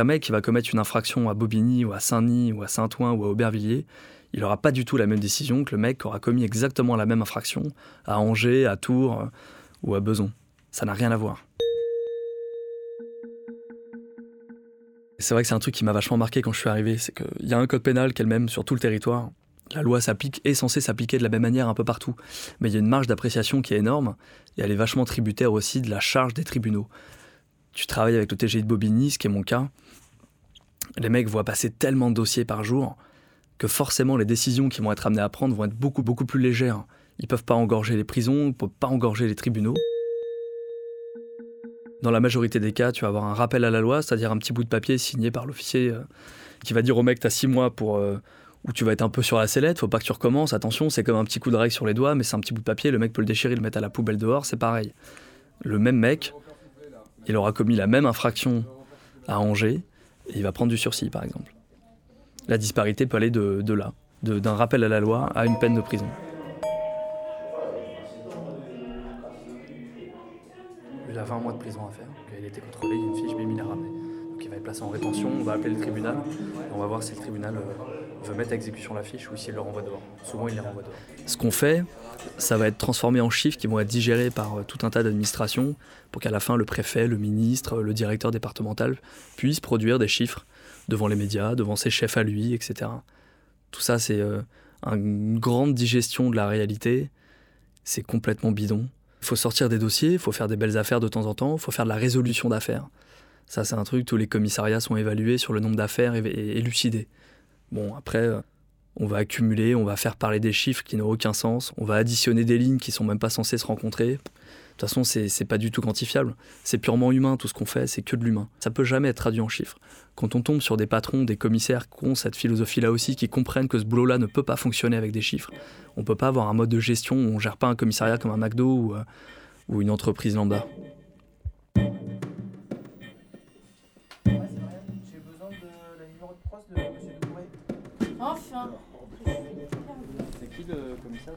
Un mec qui va commettre une infraction à Bobigny ou à Saint-Denis ou à Saint-Ouen ou à Aubervilliers, il n'aura pas du tout la même décision que le mec qui aura commis exactement la même infraction à Angers, à Tours euh, ou à Beson. Ça n'a rien à voir. C'est vrai que c'est un truc qui m'a vachement marqué quand je suis arrivé, c'est qu'il y a un code pénal qui est le même sur tout le territoire. La loi s'applique, est censée s'appliquer de la même manière un peu partout. Mais il y a une marge d'appréciation qui est énorme, et elle est vachement tributaire aussi de la charge des tribunaux. Tu travailles avec le TGI de Bobigny, ce qui est mon cas. Les mecs voient passer tellement de dossiers par jour que forcément les décisions qui vont être amenées à prendre vont être beaucoup, plus légères. Ils peuvent pas engorger les prisons, ils peuvent pas engorger les tribunaux. Dans la majorité des cas, tu vas avoir un rappel à la loi, c'est-à-dire un petit bout de papier signé par l'officier euh, qui va dire au mec, t'as six mois pour... Euh, où tu vas être un peu sur la sellette, faut pas que tu recommences, attention, c'est comme un petit coup de règle sur les doigts, mais c'est un petit bout de papier, le mec peut le déchirer, le mettre à la poubelle dehors, c'est pareil. Le même mec, il aura commis la même infraction à Angers, il va prendre du sursis, par exemple. La disparité peut aller de, là, d'un rappel à la loi à une peine de prison. Il a 20 mois de prison à faire. il a été contrôlé, il y a une fiche, mais il a ramené. Donc il va être placé en rétention, on va appeler le tribunal, on va voir si le tribunal euh, veut mettre à exécution la fiche ou s'il le renvoie dehors. Souvent, il les renvoie dehors. Ce qu'on fait, ça va être transformé en chiffres qui vont être digérés par euh, tout un tas d'administrations pour qu'à la fin, le préfet, le ministre, le directeur départemental puissent produire des chiffres devant les médias, devant ses chefs à lui, etc. Tout ça, c'est euh, une grande digestion de la réalité. C'est complètement bidon. Il faut sortir des dossiers, il faut faire des belles affaires de temps en temps, il faut faire de la résolution d'affaires. Ça, c'est un truc, tous les commissariats sont évalués sur le nombre d'affaires et, élucidés. Bon, après, euh, on va accumuler, on va faire parler des chiffres qui n'ont aucun sens, on va additionner des lignes qui sont même pas censées se rencontrer. De toute façon, c'est pas du tout quantifiable. C'est purement humain, tout ce qu'on fait, c'est que de l'humain. Ça peut jamais être traduit en chiffres. Quand on tombe sur des patrons, des commissaires qui ont cette philosophie-là aussi, qui comprennent que ce boulot-là ne peut pas fonctionner avec des chiffres, on peut pas avoir un mode de gestion où on gère pas un commissariat comme un McDo ou, euh, ou une entreprise lambda. Enfin C'est qui le commissaire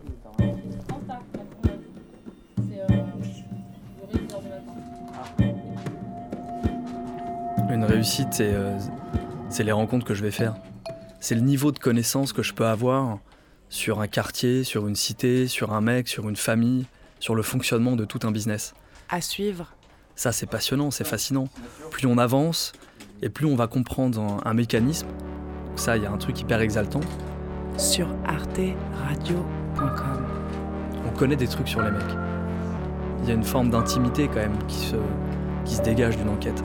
Une réussite, euh, c'est les rencontres que je vais faire. C'est le niveau de connaissance que je peux avoir sur un quartier, sur une cité, sur un mec, sur une famille, sur le fonctionnement de tout un business. À suivre. Ça, c'est passionnant, c'est fascinant. Plus on avance et plus on va comprendre un, mécanisme. Ça, il y a un truc hyper exaltant. Sur arteradio.com. On connaît des trucs sur les mecs. Il y a une forme d'intimité quand même qui se, qui se dégage d'une enquête.